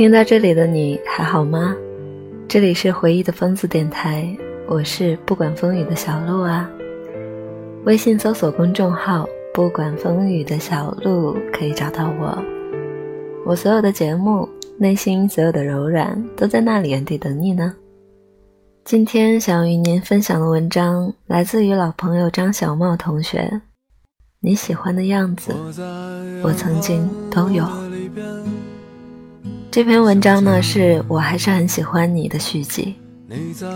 听到这里的你还好吗？这里是回忆的疯子电台，我是不管风雨的小鹿啊。微信搜索公众号“不管风雨的小鹿”可以找到我。我所有的节目，内心所有的柔软都在那里原地等你呢。今天想要与您分享的文章来自于老朋友张小茂同学。你喜欢的样子，我曾经都有。这篇文章呢，是我还是很喜欢你的续集，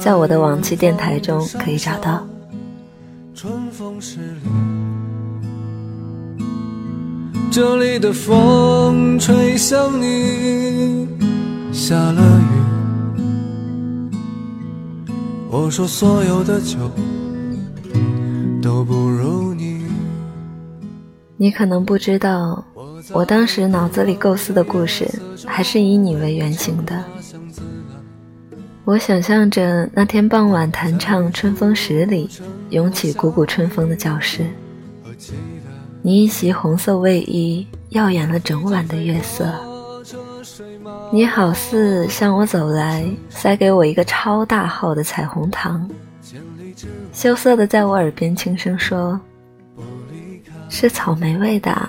在我的往期电台中可以找到。这里的风吹向你，下了雨。我说所有的酒都不如你。你可能不知道，我当时脑子里构思的故事还是以你为原型的。我想象着那天傍晚弹唱《春风十里》，涌起股股春风的教室，你一袭红色卫衣，耀眼了整晚的月色。你好似向我走来，塞给我一个超大号的彩虹糖，羞涩的在我耳边轻声说。是草莓味的。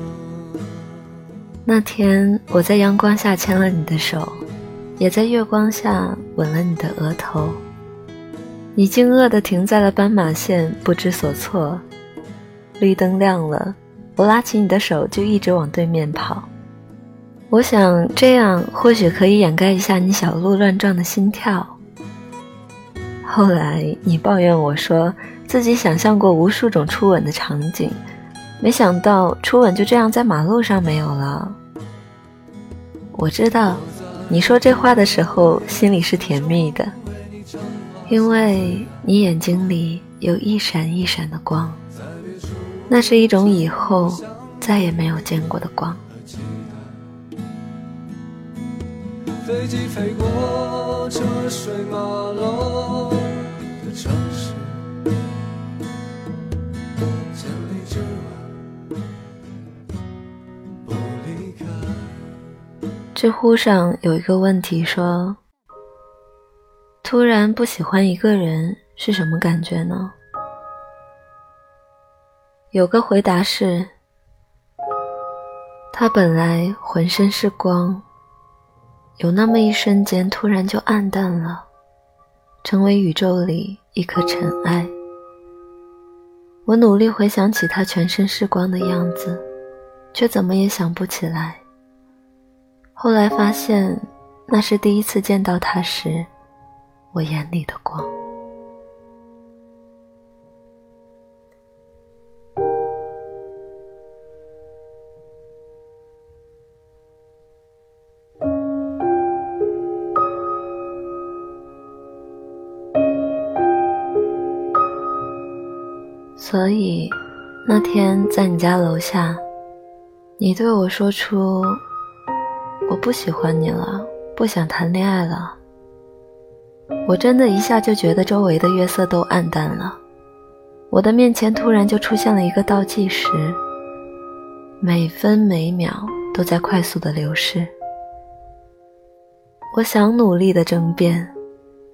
那天，我在阳光下牵了你的手，也在月光下吻了你的额头。你惊愕地停在了斑马线，不知所措。绿灯亮了，我拉起你的手就一直往对面跑。我想这样或许可以掩盖一下你小鹿乱撞的心跳。后来你抱怨我说自己想象过无数种初吻的场景。没想到初吻就这样在马路上没有了。我知道，你说这话的时候心里是甜蜜的，因为你眼睛里有一闪一闪的光，那是一种以后再也没有见过的光。飞机飞过车水马龙的城市。知乎上有一个问题说：“突然不喜欢一个人是什么感觉呢？”有个回答是：“他本来浑身是光，有那么一瞬间突然就暗淡了，成为宇宙里一颗尘埃。我努力回想起他全身是光的样子，却怎么也想不起来。”后来发现，那是第一次见到他时，我眼里的光。所以，那天在你家楼下，你对我说出。不喜欢你了，不想谈恋爱了。我真的一下就觉得周围的月色都暗淡了，我的面前突然就出现了一个倒计时，每分每秒都在快速的流逝。我想努力的争辩，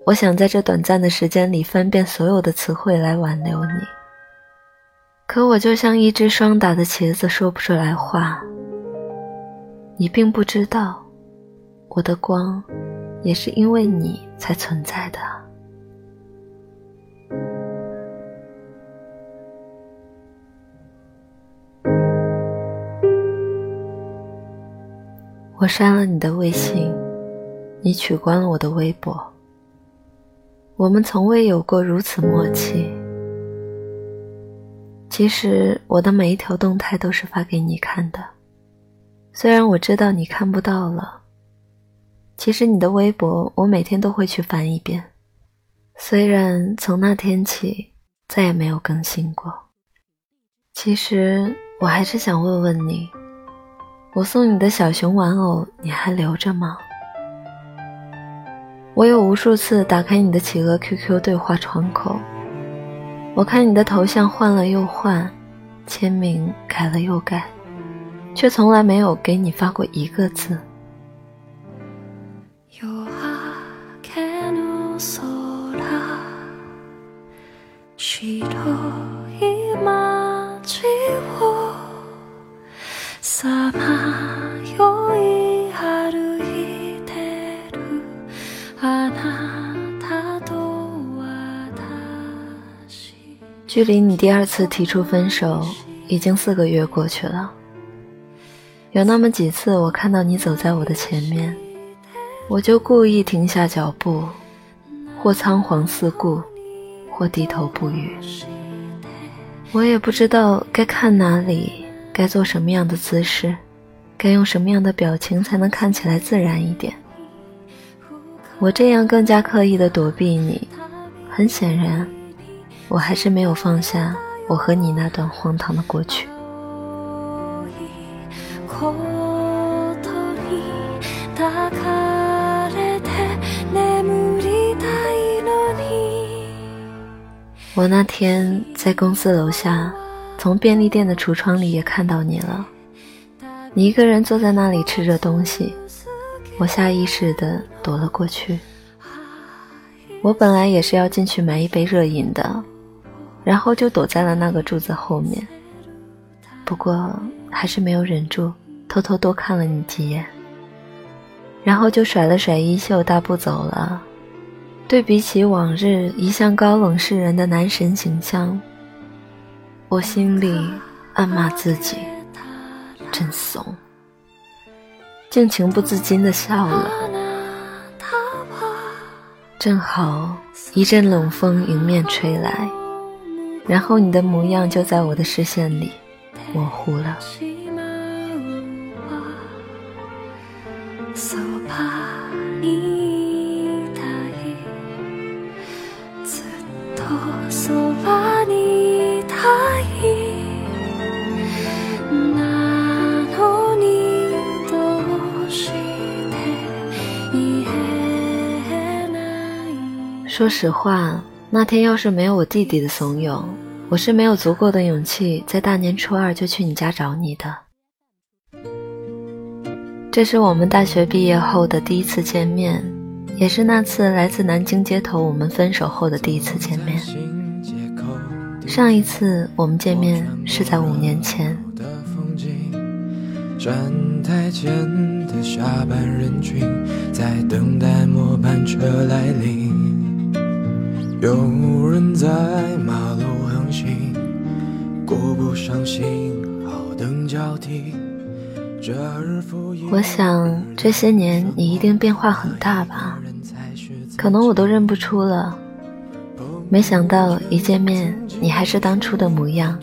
我想在这短暂的时间里翻遍所有的词汇来挽留你，可我就像一只霜打的茄子，说不出来话。你并不知道，我的光也是因为你才存在的。我删了你的微信，你取关了我的微博。我们从未有过如此默契。其实我的每一条动态都是发给你看的。虽然我知道你看不到了，其实你的微博我每天都会去翻一遍，虽然从那天起再也没有更新过。其实我还是想问问你，我送你的小熊玩偶你还留着吗？我有无数次打开你的企鹅 QQ 对话窗口，我看你的头像换了又换，签名改了又改，却从来没有给你发过一个字。距离你第二次提出分手已经四个月过去了，有那么几次我看到你走在我的前面，我就故意停下脚步，或仓皇四顾，或低头不语。我也不知道该看哪里，该做什么样的姿势，该用什么样的表情才能看起来自然一点。我这样更加刻意的躲避你，很显然。我还是没有放下我和你那段荒唐的过去。我那天在公司楼下，从便利店的橱窗里也看到你了。你一个人坐在那里吃着东西，我下意识的躲了过去。我本来也是要进去买一杯热饮的。然后就躲在了那个柱子后面，不过还是没有忍住，偷偷多看了你几眼。然后就甩了甩衣袖，大步走了。对比起往日一向高冷世人的男神形象，我心里暗骂自己，真怂，竟情不自禁地笑了。正好一阵冷风迎面吹来。然后你的模样就在我的视线里模糊了。说实话。那天要是没有我弟弟的怂恿，我是没有足够的勇气在大年初二就去你家找你的。这是我们大学毕业后的第一次见面，也是那次来自南京街头我们分手后的第一次见面。上一次我们见面是在五年前。站台前的下班人群在等待末班车来临。有人在马路横行，顾不上信号灯交替。我想这些年你一定变化很大吧，可能我都认不出了。没想到一见面你还是当初的模样。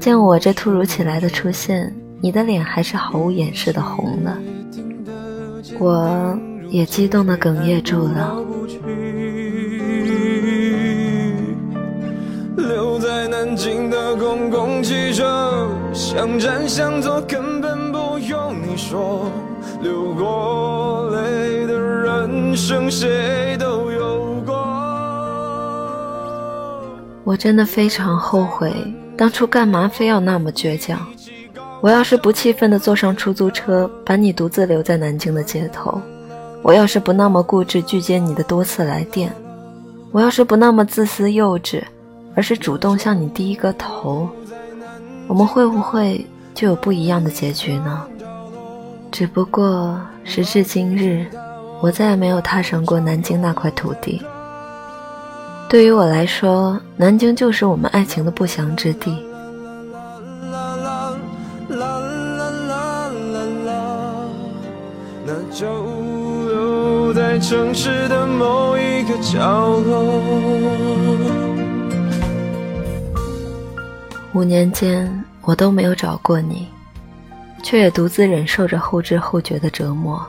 见我这突如其来的出现，你的脸还是毫无掩饰的红了，我也激动的哽咽住了。南京的公共汽车，想站想坐，根本不用你说。流过泪的人生，谁都有过。我真的非常后悔，当初干嘛非要那么倔强？我要是不气愤地坐上出租车，把你独自留在南京的街头；我要是不那么固执拒接你的多次来电；我要是不那么自私幼稚。而是主动向你低一个头，我们会不会就有不一样的结局呢？只不过时至今日，我再也没有踏上过南京那块土地。对于我来说，南京就是我们爱情的不祥之地。那就留在城市的某一个角落。五年间，我都没有找过你，却也独自忍受着后知后觉的折磨，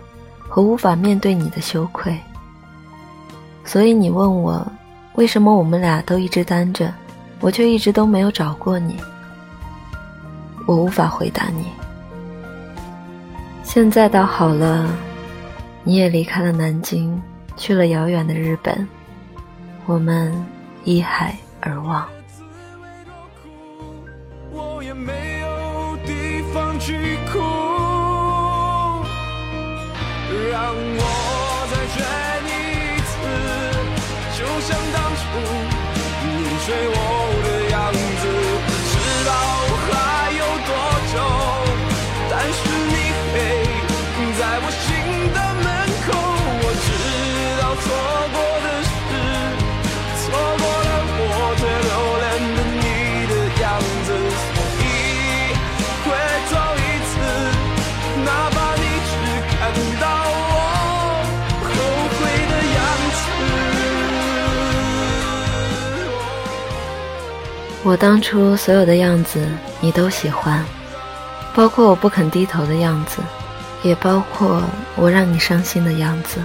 和无法面对你的羞愧。所以你问我，为什么我们俩都一直单着，我却一直都没有找过你？我无法回答你。现在倒好了，你也离开了南京，去了遥远的日本，我们依海而望。去哭，让我再追你一次，就像当初你追我。我当初所有的样子你都喜欢，包括我不肯低头的样子，也包括我让你伤心的样子。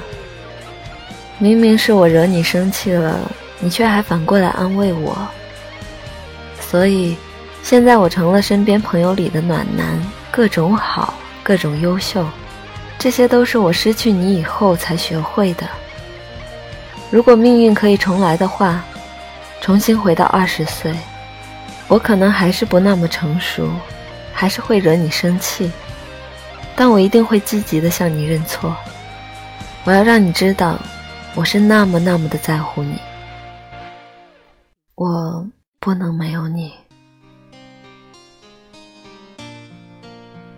明明是我惹你生气了，你却还反过来安慰我。所以，现在我成了身边朋友里的暖男，各种好，各种优秀，这些都是我失去你以后才学会的。如果命运可以重来的话，重新回到二十岁，我可能还是不那么成熟，还是会惹你生气，但我一定会积极的向你认错。我要让你知道，我是那么那么的在乎你，我不能没有你。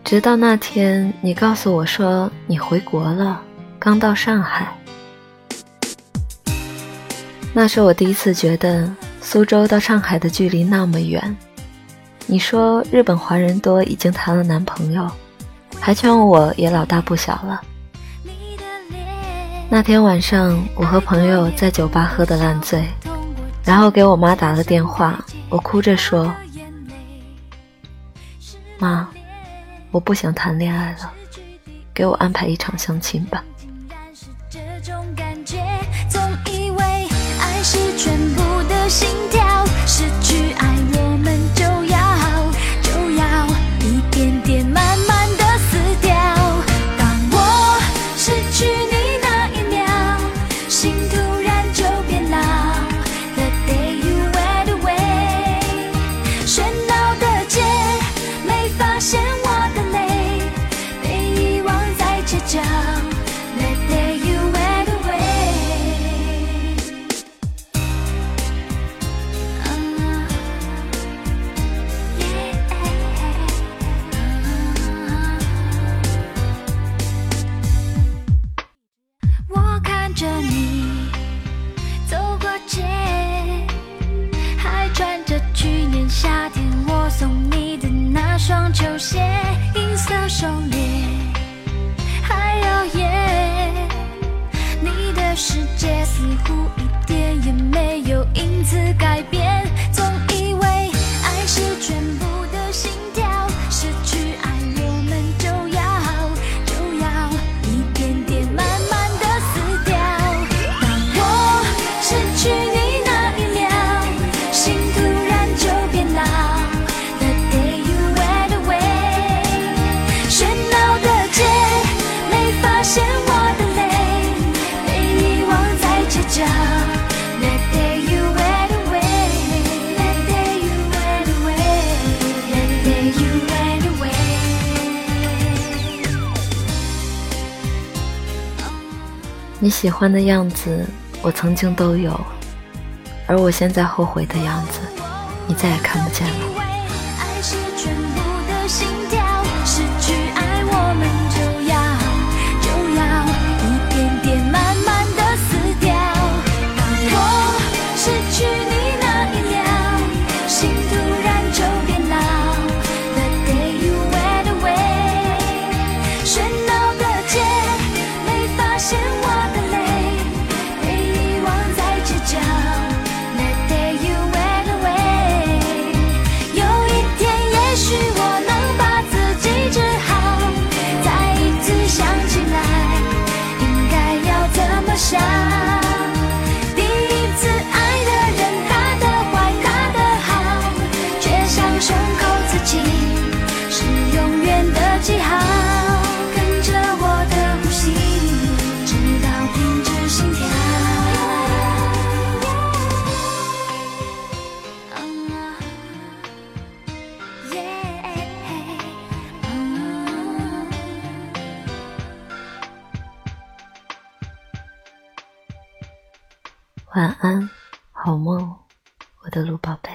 直到那天，你告诉我说你回国了，刚到上海。那是我第一次觉得苏州到上海的距离那么远。你说日本华人多，已经谈了男朋友，还劝我也老大不小了。那天晚上，我和朋友在酒吧喝得烂醉，然后给我妈打了电话，我哭着说：“妈，我不想谈恋爱了，给我安排一场相亲吧。”你喜欢的样子，我曾经都有，而我现在后悔的样子，你再也看不见了。的鹿宝贝。